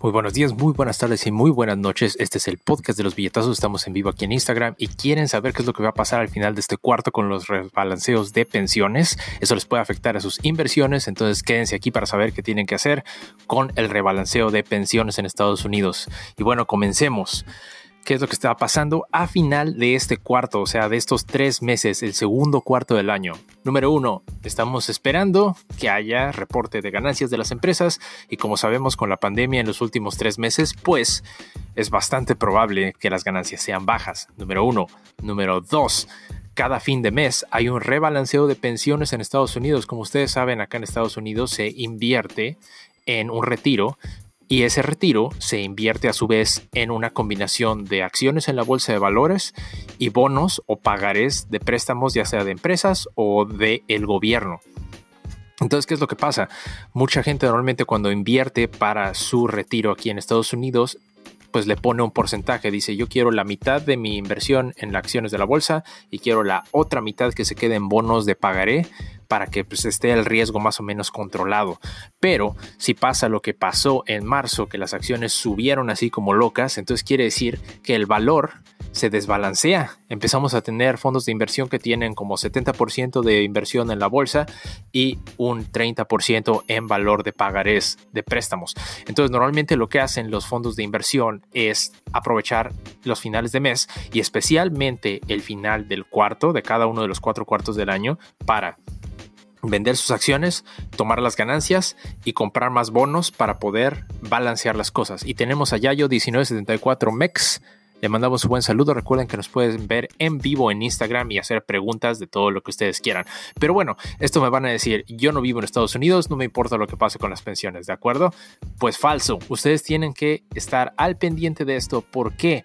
Muy buenos días, muy buenas tardes y muy buenas noches. Este es el podcast de los billetazos. Estamos en vivo aquí en Instagram y quieren saber qué es lo que va a pasar al final de este cuarto con los rebalanceos de pensiones. Eso les puede afectar a sus inversiones. Entonces quédense aquí para saber qué tienen que hacer con el rebalanceo de pensiones en Estados Unidos. Y bueno, comencemos qué es lo que está pasando a final de este cuarto, o sea, de estos tres meses, el segundo cuarto del año. Número uno, estamos esperando que haya reporte de ganancias de las empresas y como sabemos con la pandemia en los últimos tres meses, pues es bastante probable que las ganancias sean bajas. Número uno. Número dos, cada fin de mes hay un rebalanceo de pensiones en Estados Unidos. Como ustedes saben, acá en Estados Unidos se invierte en un retiro y ese retiro se invierte a su vez en una combinación de acciones en la bolsa de valores y bonos o pagarés de préstamos ya sea de empresas o de el gobierno. Entonces, ¿qué es lo que pasa? Mucha gente normalmente cuando invierte para su retiro aquí en Estados Unidos pues le pone un porcentaje. Dice, yo quiero la mitad de mi inversión en acciones de la bolsa y quiero la otra mitad que se quede en bonos de pagaré para que pues, esté el riesgo más o menos controlado. Pero si pasa lo que pasó en marzo, que las acciones subieron así como locas, entonces quiere decir que el valor se desbalancea. Empezamos a tener fondos de inversión que tienen como 70% de inversión en la bolsa y un 30% en valor de pagarés de préstamos. Entonces, normalmente lo que hacen los fondos de inversión es aprovechar los finales de mes y especialmente el final del cuarto, de cada uno de los cuatro cuartos del año, para vender sus acciones, tomar las ganancias y comprar más bonos para poder balancear las cosas. Y tenemos a Yayo 1974 MEX. Le mandamos un buen saludo. Recuerden que nos pueden ver en vivo en Instagram y hacer preguntas de todo lo que ustedes quieran. Pero bueno, esto me van a decir, yo no vivo en Estados Unidos, no me importa lo que pase con las pensiones, ¿de acuerdo? Pues falso. Ustedes tienen que estar al pendiente de esto. ¿Por qué? Porque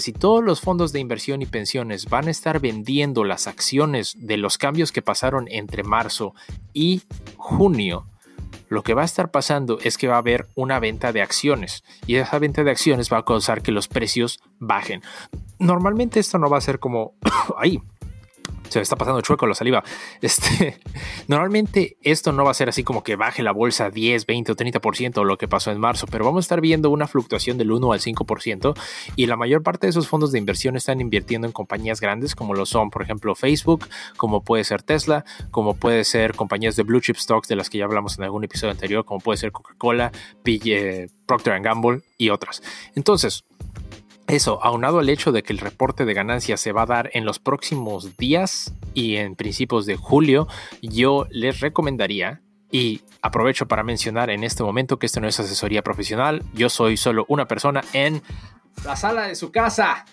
si todos los fondos de inversión y pensiones van a estar vendiendo las acciones de los cambios que pasaron entre marzo y junio, lo que va a estar pasando es que va a haber una venta de acciones y esa venta de acciones va a causar que los precios bajen. Normalmente esto no va a ser como ahí se me está pasando chueco la saliva. Este, normalmente esto no va a ser así como que baje la bolsa 10, 20 o 30% lo que pasó en marzo, pero vamos a estar viendo una fluctuación del 1 al 5% y la mayor parte de esos fondos de inversión están invirtiendo en compañías grandes como lo son, por ejemplo, Facebook, como puede ser Tesla, como puede ser compañías de blue chip stocks de las que ya hablamos en algún episodio anterior, como puede ser Coca-Cola, Procter Gamble y otras. Entonces, eso, aunado al hecho de que el reporte de ganancias se va a dar en los próximos días y en principios de julio, yo les recomendaría y aprovecho para mencionar en este momento que esto no es asesoría profesional, yo soy solo una persona en la sala de su casa.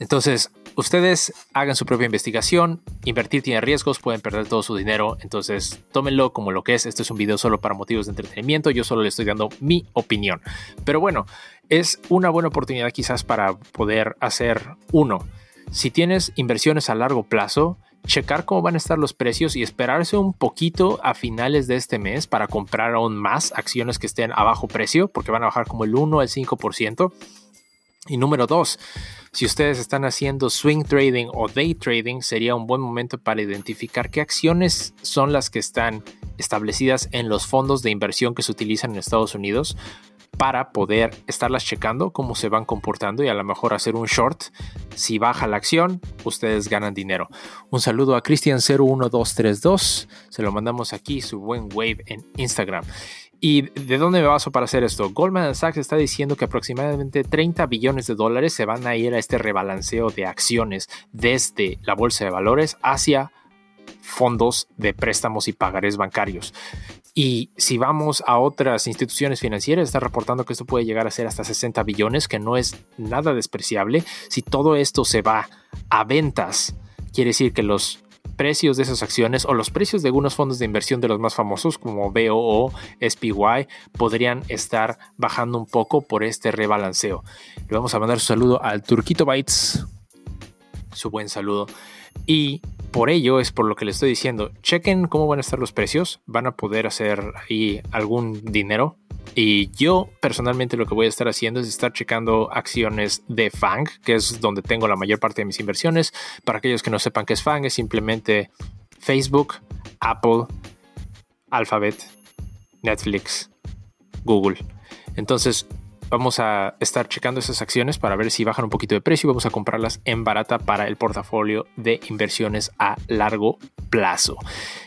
Entonces, ustedes hagan su propia investigación, invertir tiene riesgos, pueden perder todo su dinero, entonces tómenlo como lo que es, este es un video solo para motivos de entretenimiento, yo solo le estoy dando mi opinión. Pero bueno, es una buena oportunidad quizás para poder hacer uno. Si tienes inversiones a largo plazo, checar cómo van a estar los precios y esperarse un poquito a finales de este mes para comprar aún más acciones que estén a bajo precio, porque van a bajar como el 1 al 5%. Y número dos, si ustedes están haciendo swing trading o day trading, sería un buen momento para identificar qué acciones son las que están establecidas en los fondos de inversión que se utilizan en Estados Unidos para poder estarlas checando cómo se van comportando y a lo mejor hacer un short. Si baja la acción, ustedes ganan dinero. Un saludo a Cristian01232. Se lo mandamos aquí, su buen wave en Instagram. ¿Y de dónde me baso para hacer esto? Goldman Sachs está diciendo que aproximadamente 30 billones de dólares se van a ir a este rebalanceo de acciones desde la bolsa de valores hacia fondos de préstamos y pagarés bancarios. Y si vamos a otras instituciones financieras, está reportando que esto puede llegar a ser hasta 60 billones, que no es nada despreciable. Si todo esto se va a ventas, quiere decir que los precios de esas acciones o los precios de algunos fondos de inversión de los más famosos como BOO, SPY podrían estar bajando un poco por este rebalanceo. Le vamos a mandar un saludo al Turquito Bytes, su buen saludo. Y por ello es por lo que le estoy diciendo, chequen cómo van a estar los precios, van a poder hacer ahí algún dinero y yo personalmente lo que voy a estar haciendo es estar checando acciones de FANG, que es donde tengo la mayor parte de mis inversiones. Para aquellos que no sepan qué es FANG, es simplemente Facebook, Apple, Alphabet, Netflix, Google. Entonces, vamos a estar checando esas acciones para ver si bajan un poquito de precio y vamos a comprarlas en barata para el portafolio de inversiones a largo plazo.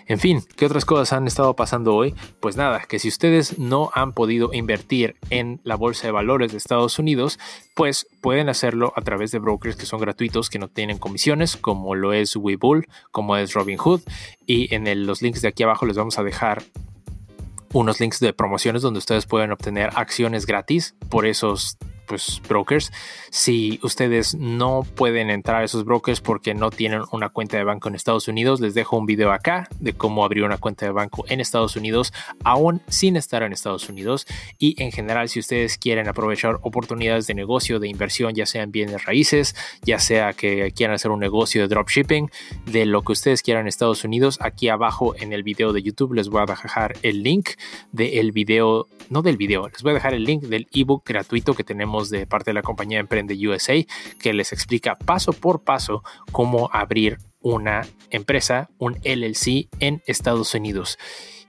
En fin, ¿qué otras cosas han estado pasando hoy? Pues nada, que si ustedes no han podido invertir en la bolsa de valores de Estados Unidos, pues pueden hacerlo a través de brokers que son gratuitos, que no tienen comisiones, como lo es Webull, como es Robinhood. Y en los links de aquí abajo les vamos a dejar unos links de promociones donde ustedes pueden obtener acciones gratis por esos pues, brokers. Si ustedes no pueden entrar a esos brokers porque no tienen una cuenta de banco en Estados Unidos, les dejo un video acá de cómo abrir una cuenta de banco en Estados Unidos, aún sin estar en Estados Unidos. Y en general, si ustedes quieren aprovechar oportunidades de negocio, de inversión, ya sean bienes raíces, ya sea que quieran hacer un negocio de dropshipping, de lo que ustedes quieran en Estados Unidos, aquí abajo en el video de YouTube les voy a dejar el link del video, no del video, les voy a dejar el link del ebook gratuito que tenemos de parte de la compañía Emprende USA, que les explica paso por paso cómo abrir una empresa, un LLC en Estados Unidos.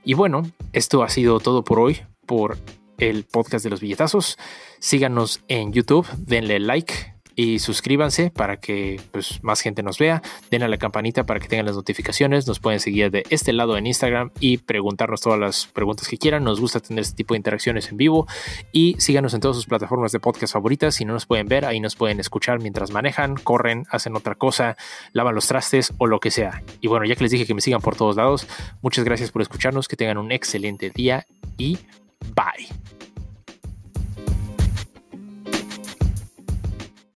Y bueno, esto ha sido todo por hoy, por el podcast de los billetazos. Síganos en YouTube, denle like, y suscríbanse para que pues, más gente nos vea. Den a la campanita para que tengan las notificaciones. Nos pueden seguir de este lado en Instagram y preguntarnos todas las preguntas que quieran. Nos gusta tener este tipo de interacciones en vivo y síganos en todas sus plataformas de podcast favoritas. Si no nos pueden ver, ahí nos pueden escuchar mientras manejan, corren, hacen otra cosa, lavan los trastes o lo que sea. Y bueno, ya que les dije que me sigan por todos lados, muchas gracias por escucharnos, que tengan un excelente día y bye.